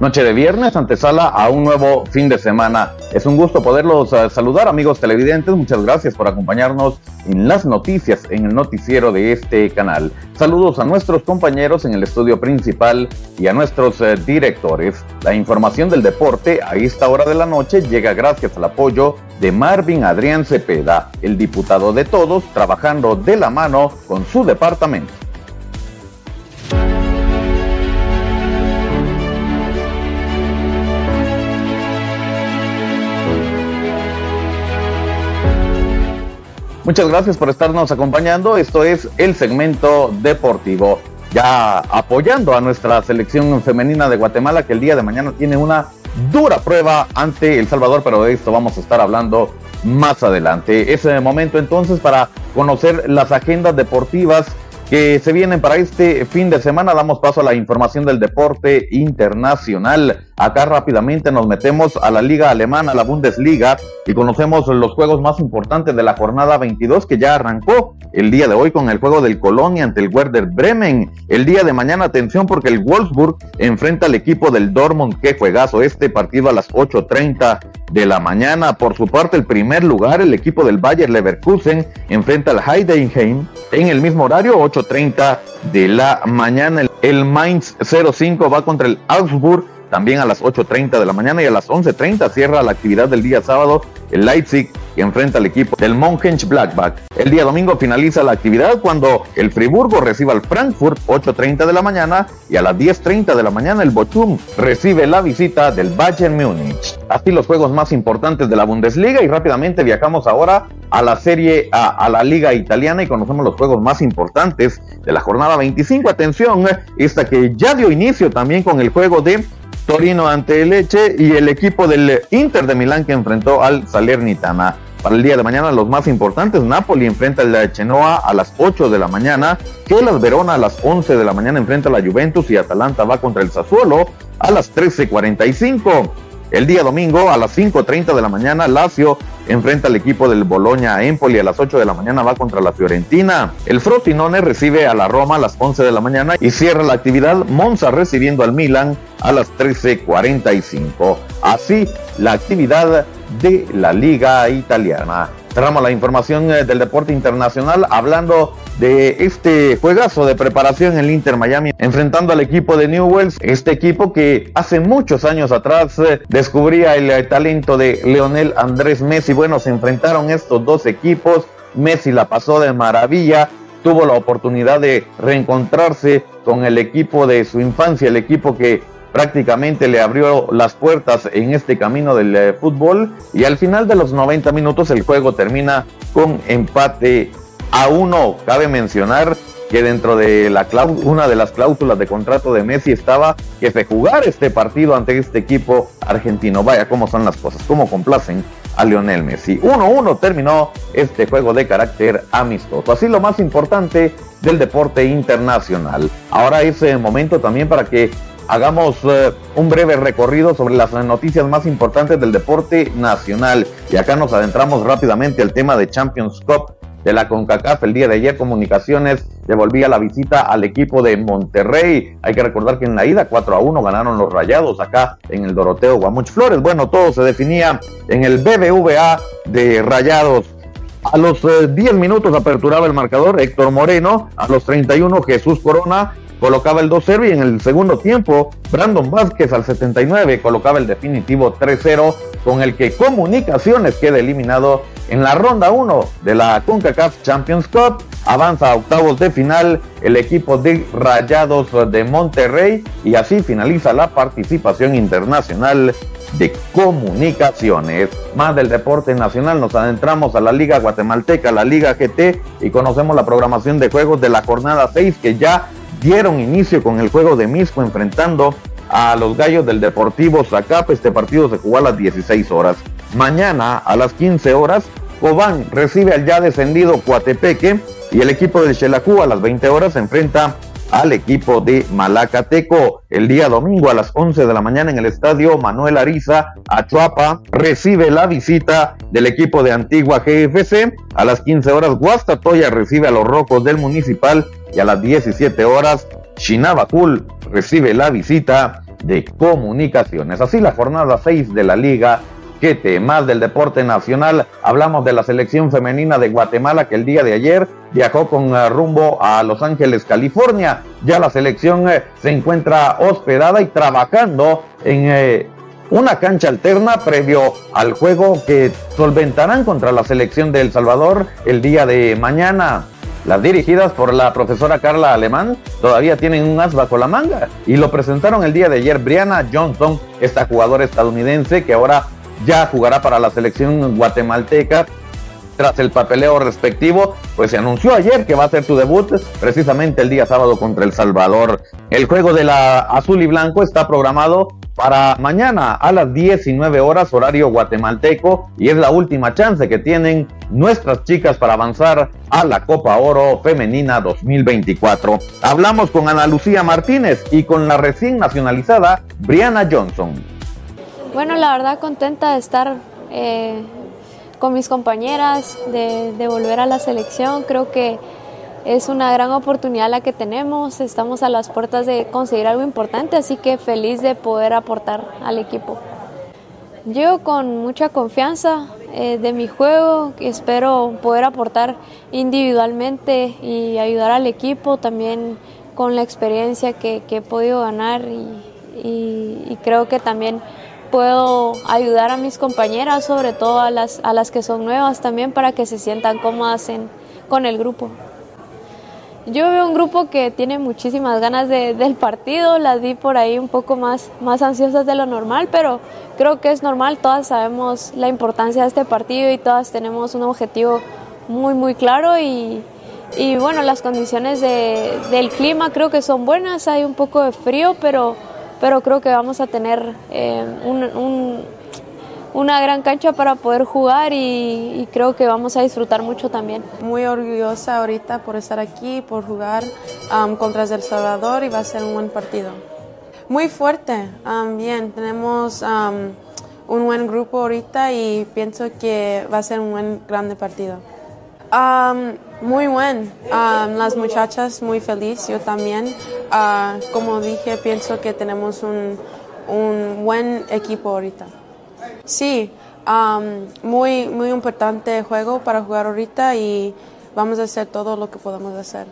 Noche de viernes, antesala a un nuevo fin de semana. Es un gusto poderlos uh, saludar, amigos televidentes. Muchas gracias por acompañarnos en las noticias en el noticiero de este canal. Saludos a nuestros compañeros en el estudio principal y a nuestros uh, directores. La información del deporte a esta hora de la noche llega gracias al apoyo de Marvin Adrián Cepeda, el diputado de todos, trabajando de la mano con su departamento. Muchas gracias por estarnos acompañando. Esto es el segmento deportivo. Ya apoyando a nuestra selección femenina de Guatemala que el día de mañana tiene una dura prueba ante El Salvador, pero de esto vamos a estar hablando más adelante. Es el momento entonces para conocer las agendas deportivas que se vienen para este fin de semana. Damos paso a la información del deporte internacional. Acá rápidamente nos metemos a la liga alemana, la Bundesliga, y conocemos los juegos más importantes de la jornada 22 que ya arrancó el día de hoy con el juego del Colonia ante el Werder Bremen. El día de mañana, atención porque el Wolfsburg enfrenta al equipo del Dortmund. Qué juegazo este partido a las 8.30 de la mañana. Por su parte, el primer lugar, el equipo del Bayer Leverkusen enfrenta al Heidenheim en el mismo horario, 8.30 de la mañana. El Mainz 05 va contra el Augsburg también a las 8.30 de la mañana y a las 11.30 cierra la actividad del día sábado el Leipzig que enfrenta al equipo del Monkench Blackback. El día domingo finaliza la actividad cuando el Friburgo recibe al Frankfurt 8.30 de la mañana y a las 10.30 de la mañana el Bochum recibe la visita del Bayern Múnich. Así los juegos más importantes de la Bundesliga y rápidamente viajamos ahora a la Serie A, a la Liga Italiana y conocemos los juegos más importantes de la jornada 25. Atención, esta que ya dio inicio también con el juego de Torino ante el Leche y el equipo del Inter de Milán que enfrentó al Salernitana. Para el día de mañana los más importantes, Napoli enfrenta al Chenoa a las 8 de la mañana, Kelas Verona a las 11 de la mañana enfrenta a la Juventus y Atalanta va contra el Sassuolo a las 13.45. El día domingo a las 5.30 de la mañana, Lazio enfrenta al equipo del Boloña Empoli a las 8 de la mañana va contra la Fiorentina. El Frosinone recibe a la Roma a las 11 de la mañana y cierra la actividad Monza recibiendo al Milan a las 13.45. Así la actividad de la Liga Italiana. Cerramos la información eh, del deporte internacional hablando de este juegazo de preparación en el Inter Miami enfrentando al equipo de Newells, este equipo que hace muchos años atrás eh, descubría el eh, talento de Leonel Andrés Messi. Bueno, se enfrentaron estos dos equipos, Messi la pasó de maravilla, tuvo la oportunidad de reencontrarse con el equipo de su infancia, el equipo que prácticamente le abrió las puertas en este camino del eh, fútbol y al final de los 90 minutos el juego termina con empate a uno. Cabe mencionar que dentro de la una de las cláusulas de contrato de Messi estaba que se jugara este partido ante este equipo argentino. Vaya cómo son las cosas, cómo complacen a Lionel Messi. 1-1 terminó este juego de carácter amistoso. Así lo más importante del deporte internacional. Ahora es el momento también para que hagamos eh, un breve recorrido sobre las noticias más importantes del deporte nacional. Y acá nos adentramos rápidamente al tema de Champions Cup de la CONCACAF. El día de ayer Comunicaciones devolvía la visita al equipo de Monterrey. Hay que recordar que en la ida 4 a 1 ganaron los Rayados acá en el Doroteo Guamuch Flores. Bueno, todo se definía en el BBVA de Rayados. A los 10 eh, minutos aperturaba el marcador Héctor Moreno, a los 31 Jesús Corona colocaba el 2-0 y en el segundo tiempo Brandon Vázquez al 79 colocaba el definitivo 3-0 con el que Comunicaciones queda eliminado en la ronda 1 de la CONCACAF Champions Cup. Avanza a octavos de final el equipo de Rayados de Monterrey y así finaliza la participación internacional de comunicaciones. Más del deporte nacional, nos adentramos a la Liga Guatemalteca, la Liga GT y conocemos la programación de juegos de la jornada 6 que ya dieron inicio con el juego de Misco enfrentando a los gallos del Deportivo Zacapa. Este partido se jugó a las 16 horas. Mañana a las 15 horas, Cobán recibe al ya descendido Coatepeque y el equipo del Xelajú a las 20 horas se enfrenta al equipo de Malacateco. El día domingo a las 11 de la mañana en el estadio Manuel Ariza, Achuapa, recibe la visita del equipo de Antigua GFC. A las 15 horas, Guastatoya recibe a los Rocos del Municipal y a las 17 horas, Chinabacul recibe la visita de Comunicaciones. Así la jornada 6 de la Liga te más del deporte nacional. Hablamos de la selección femenina de Guatemala que el día de ayer viajó con eh, rumbo a Los Ángeles, California. Ya la selección eh, se encuentra hospedada y trabajando en eh, una cancha alterna previo al juego que solventarán contra la selección de El Salvador el día de mañana. Las dirigidas por la profesora Carla Alemán todavía tienen un as bajo la manga y lo presentaron el día de ayer Brianna Johnson, esta jugadora estadounidense que ahora ya jugará para la selección guatemalteca. Tras el papeleo respectivo, pues se anunció ayer que va a hacer su debut precisamente el día sábado contra El Salvador. El juego de la azul y blanco está programado para mañana a las 19 horas horario guatemalteco y es la última chance que tienen nuestras chicas para avanzar a la Copa Oro Femenina 2024. Hablamos con Ana Lucía Martínez y con la recién nacionalizada Brianna Johnson. Bueno, la verdad contenta de estar eh, con mis compañeras, de, volver a la selección. Creo que es una gran oportunidad la que tenemos. Estamos a las puertas de conseguir algo importante, así que feliz de poder aportar al equipo. Yo con mucha confianza eh, de mi juego, espero poder aportar individualmente y ayudar al equipo también con la experiencia que, he podido ganar y creo que también puedo ayudar a mis compañeras, sobre todo a las, a las que son nuevas también, para que se sientan cómodas con el grupo. Yo veo un grupo que tiene muchísimas ganas del partido, las vi por ahí un poco más, más ansiosas de lo normal, pero creo que es normal, todas sabemos la importancia de este partido y todas tenemos un objetivo muy, muy claro y, y bueno, las condiciones de, del clima creo que son buenas, hay un poco de frío, pero pero creo que vamos a tener eh, una gran cancha para poder jugar y, creo que vamos a disfrutar mucho también. Muy orgullosa ahorita por estar aquí, por jugar um, contra El Salvador y va a ser un buen partido. Muy fuerte, um, bien, tenemos um, un buen grupo ahorita y pienso que va a ser un buen grande partido. muy buen, las muchachas muy feliz, yo también. Ah, como dije, pienso que tenemos un, un buen equipo ahorita. Sí, muy, muy importante juego para jugar ahorita y vamos a hacer todo lo que podamos hacer.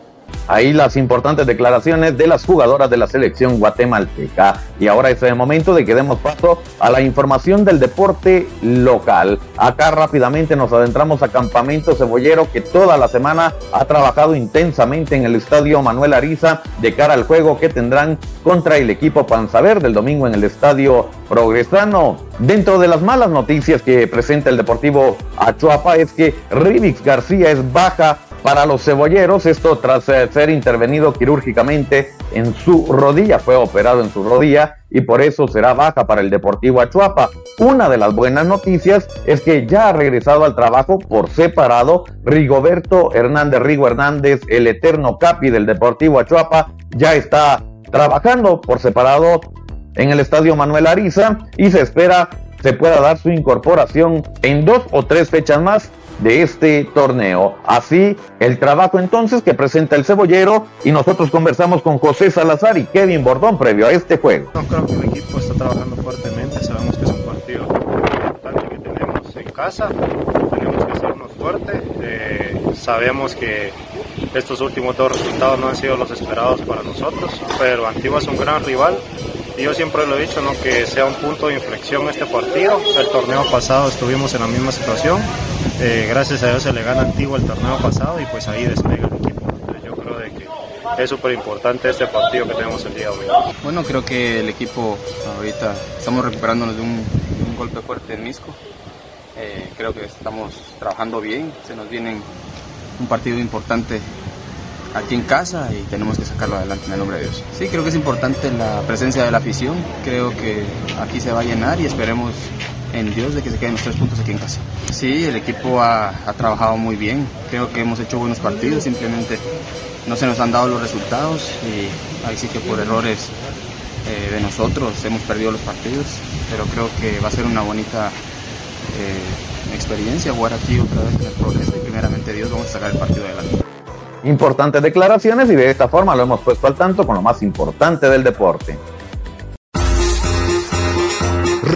Ahí las importantes declaraciones de las jugadoras de la selección guatemalteca. Y ahora es el momento de que demos paso a la información del deporte local. Acá rápidamente nos adentramos a Campamento Cebollero que toda la semana ha trabajado intensamente en el estadio Manuel Ariza de cara al juego que tendrán contra el equipo Panzaver del domingo en el estadio Progresano. Dentro de las malas noticias que presenta el Deportivo Achuapa es que Rivix García es baja para los cebolleros, esto tras eh, ser intervenido quirúrgicamente en su rodilla, fue operado en su rodilla y por eso será baja para el Deportivo Achuapa. Una de las buenas noticias es que ya ha regresado al trabajo por separado Rigoberto Hernández Rigo Hernández, el eterno capi del Deportivo Achuapa, ya está trabajando por separado en el Estadio Manuel Ariza y se espera se pueda dar su incorporación en dos o tres fechas más de este torneo. Así, el trabajo entonces que presenta el cebollero y nosotros conversamos con José Salazar y Kevin Bordón previo a este juego. No creo que el equipo está trabajando fuertemente, sabemos que es un partido importante que tenemos en casa, tenemos que hacernos fuerte, eh, sabemos que estos últimos dos resultados no han sido los esperados para nosotros, pero Antigua es un gran rival y yo siempre lo he dicho, ¿no? que sea un punto de inflexión este partido. El torneo pasado estuvimos en la misma situación, eh, gracias a Dios se le gana Antigua el torneo pasado y pues ahí despega el equipo. yo creo de que es súper importante este partido que tenemos el día de hoy. Bueno, creo que el equipo ahorita estamos recuperándonos de un, golpe fuerte en Misco. Eh, creo que estamos trabajando bien, se nos viene un partido importante aquí en casa y tenemos que sacarlo adelante en el nombre de Dios. Sí, creo que es importante la presencia de la afición, creo que aquí se va a llenar y esperemos en Dios de que se queden los tres puntos aquí en casa. Sí, el equipo ha, trabajado muy bien, creo que hemos hecho buenos partidos, simplemente no se nos han dado los resultados y ahí sí que por errores eh, de nosotros hemos perdido los partidos, pero creo que va a ser una bonita eh, experiencia jugar aquí otra vez en el progreso y primeramente Dios vamos a sacar el partido adelante importantes declaraciones y de esta forma lo hemos puesto al tanto con lo más importante del deporte.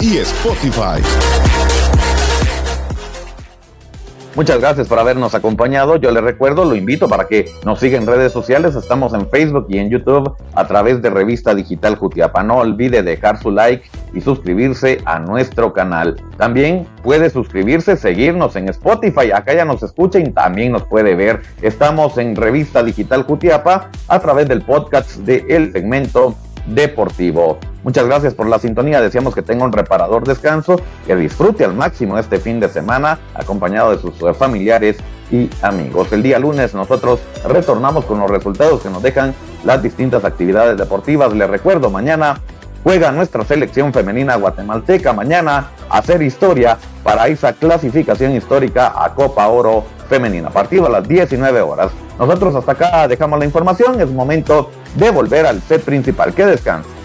y Spotify. Muchas gracias por habernos acompañado. Yo les recuerdo, lo invito para que nos siga en redes sociales. Estamos en Facebook y en YouTube a través de Revista Digital Jutiapa. No olvide dejar su like y suscribirse a nuestro canal. También puede suscribirse, seguirnos en Spotify. Acá ya nos escucha y también nos puede ver. Estamos en Revista Digital Jutiapa a través del podcast de El Segmento Deportivo. Muchas gracias por la sintonía. Deseamos que tenga un reparador descanso, que disfrute al máximo este fin de semana, acompañado de sus familiares y amigos. El día lunes nosotros retornamos con los resultados que nos dejan las distintas actividades deportivas. Les recuerdo, mañana juega nuestra selección femenina guatemalteca. Mañana hacer historia para esa clasificación histórica a Copa Oro Femenina. Partido a las 19 horas. Nosotros hasta acá dejamos la información. Es momento de volver al set principal. Que descanse.